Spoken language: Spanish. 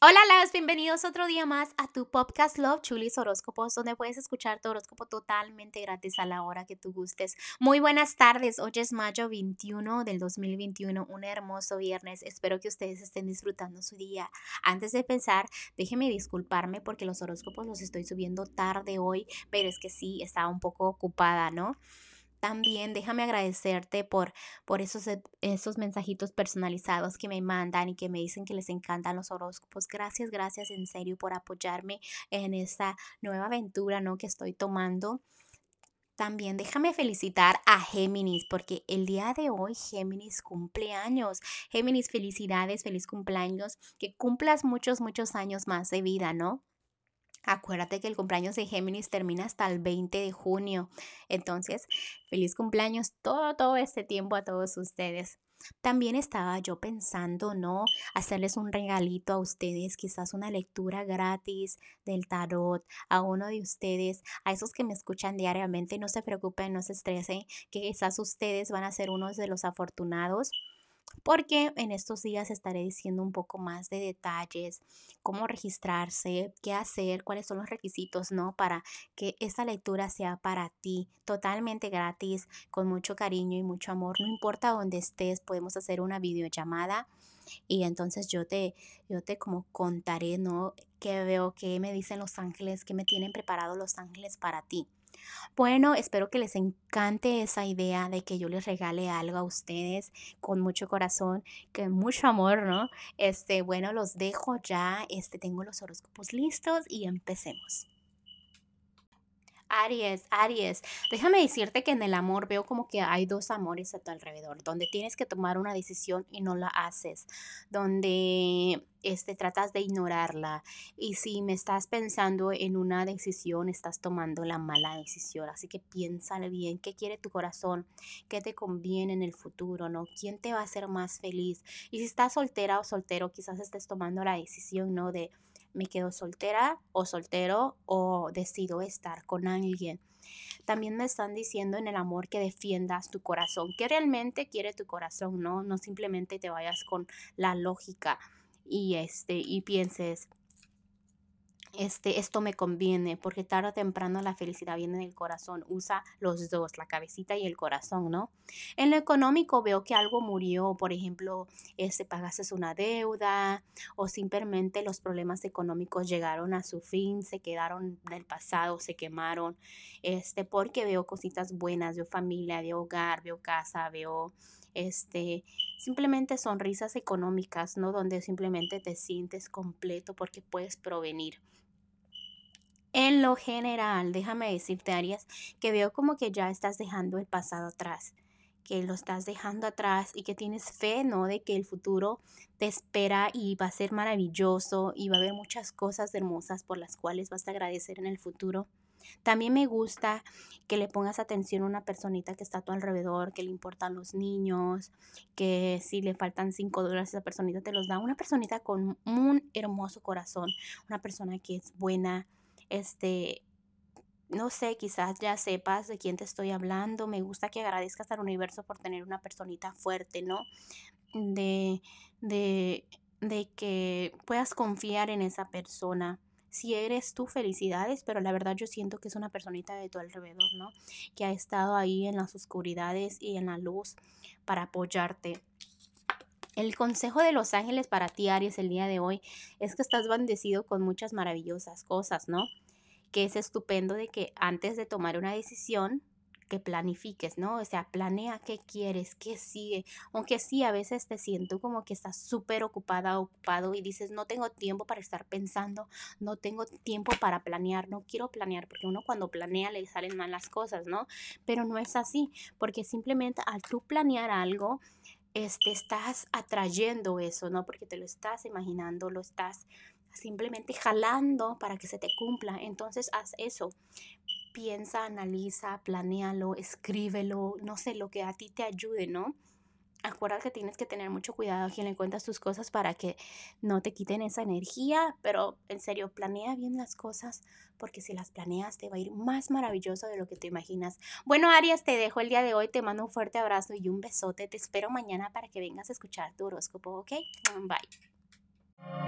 Hola, las bienvenidos otro día más a tu podcast Love Chulis Horóscopos, donde puedes escuchar tu horóscopo totalmente gratis a la hora que tú gustes. Muy buenas tardes, hoy es mayo 21 del 2021, un hermoso viernes. Espero que ustedes estén disfrutando su día. Antes de pensar, déjenme disculparme porque los horóscopos los estoy subiendo tarde hoy, pero es que sí, estaba un poco ocupada, ¿no? También déjame agradecerte por, por esos, e, esos mensajitos personalizados que me mandan y que me dicen que les encantan los horóscopos. Gracias, gracias en serio por apoyarme en esta nueva aventura ¿no? que estoy tomando. También déjame felicitar a Géminis porque el día de hoy Géminis cumple años. Géminis, felicidades, feliz cumpleaños, que cumplas muchos, muchos años más de vida, ¿no? Acuérdate que el cumpleaños de Géminis termina hasta el 20 de junio. Entonces, feliz cumpleaños todo, todo este tiempo a todos ustedes. También estaba yo pensando, ¿no? Hacerles un regalito a ustedes, quizás una lectura gratis del tarot a uno de ustedes, a esos que me escuchan diariamente. No se preocupen, no se estresen, que quizás ustedes van a ser unos de los afortunados porque en estos días estaré diciendo un poco más de detalles, cómo registrarse, qué hacer, cuáles son los requisitos, ¿no? Para que esta lectura sea para ti, totalmente gratis, con mucho cariño y mucho amor. No importa dónde estés, podemos hacer una videollamada y entonces yo te, yo te como contaré, ¿no? Qué veo, qué me dicen los ángeles, qué me tienen preparado los ángeles para ti. Bueno, espero que les encante esa idea de que yo les regale algo a ustedes con mucho corazón, con mucho amor, ¿no? Este, bueno, los dejo ya, este, tengo los horóscopos listos y empecemos. Aries, Aries, déjame decirte que en el amor veo como que hay dos amores a tu alrededor, donde tienes que tomar una decisión y no la haces, donde este, tratas de ignorarla. Y si me estás pensando en una decisión, estás tomando la mala decisión. Así que piénsale bien, ¿qué quiere tu corazón? ¿Qué te conviene en el futuro? ¿No? ¿Quién te va a hacer más feliz? Y si estás soltera o soltero, quizás estés tomando la decisión, ¿no? De me quedo soltera o soltero o decido estar con alguien. También me están diciendo en el amor que defiendas tu corazón, que realmente quiere tu corazón, ¿no? No simplemente te vayas con la lógica y este y pienses este, esto me conviene, porque tarde o temprano la felicidad viene del corazón. Usa los dos, la cabecita y el corazón, ¿no? En lo económico veo que algo murió, por ejemplo, este, pagaste una deuda o simplemente los problemas económicos llegaron a su fin, se quedaron del pasado, se quemaron, este, porque veo cositas buenas, veo familia, veo hogar, veo casa, veo este, simplemente sonrisas económicas, ¿no? Donde simplemente te sientes completo porque puedes provenir. En lo general, déjame decirte, Arias, que veo como que ya estás dejando el pasado atrás, que lo estás dejando atrás y que tienes fe, ¿no? De que el futuro te espera y va a ser maravilloso y va a haber muchas cosas hermosas por las cuales vas a agradecer en el futuro. También me gusta que le pongas atención a una personita que está a tu alrededor, que le importan los niños, que si le faltan cinco dólares esa personita te los da. Una personita con un hermoso corazón, una persona que es buena, este, no sé, quizás ya sepas de quién te estoy hablando. Me gusta que agradezcas al universo por tener una personita fuerte, ¿no? De, de, de que puedas confiar en esa persona. Si eres tú, felicidades, pero la verdad yo siento que es una personita de tu alrededor, ¿no? Que ha estado ahí en las oscuridades y en la luz para apoyarte. El consejo de los ángeles para ti, Aries, el día de hoy es que estás bendecido con muchas maravillosas cosas, ¿no? Que es estupendo de que antes de tomar una decisión, que planifiques, ¿no? O sea, planea qué quieres, qué sigue. Aunque sí, a veces te siento como que estás súper ocupada, ocupado y dices, no tengo tiempo para estar pensando, no tengo tiempo para planear, no quiero planear, porque uno cuando planea le salen mal las cosas, ¿no? Pero no es así, porque simplemente al tú planear algo, este, estás atrayendo eso, ¿no? Porque te lo estás imaginando, lo estás simplemente jalando para que se te cumpla. Entonces haz eso. Piensa, analiza, planéalo, escríbelo, no sé, lo que a ti te ayude, ¿no? Acuérdate que tienes que tener mucho cuidado a quien le cuentas tus cosas para que no te quiten esa energía, pero en serio, planea bien las cosas porque si las planeas te va a ir más maravilloso de lo que te imaginas. Bueno, Arias, te dejo el día de hoy, te mando un fuerte abrazo y un besote. Te espero mañana para que vengas a escuchar tu horóscopo, ¿ok? Bye.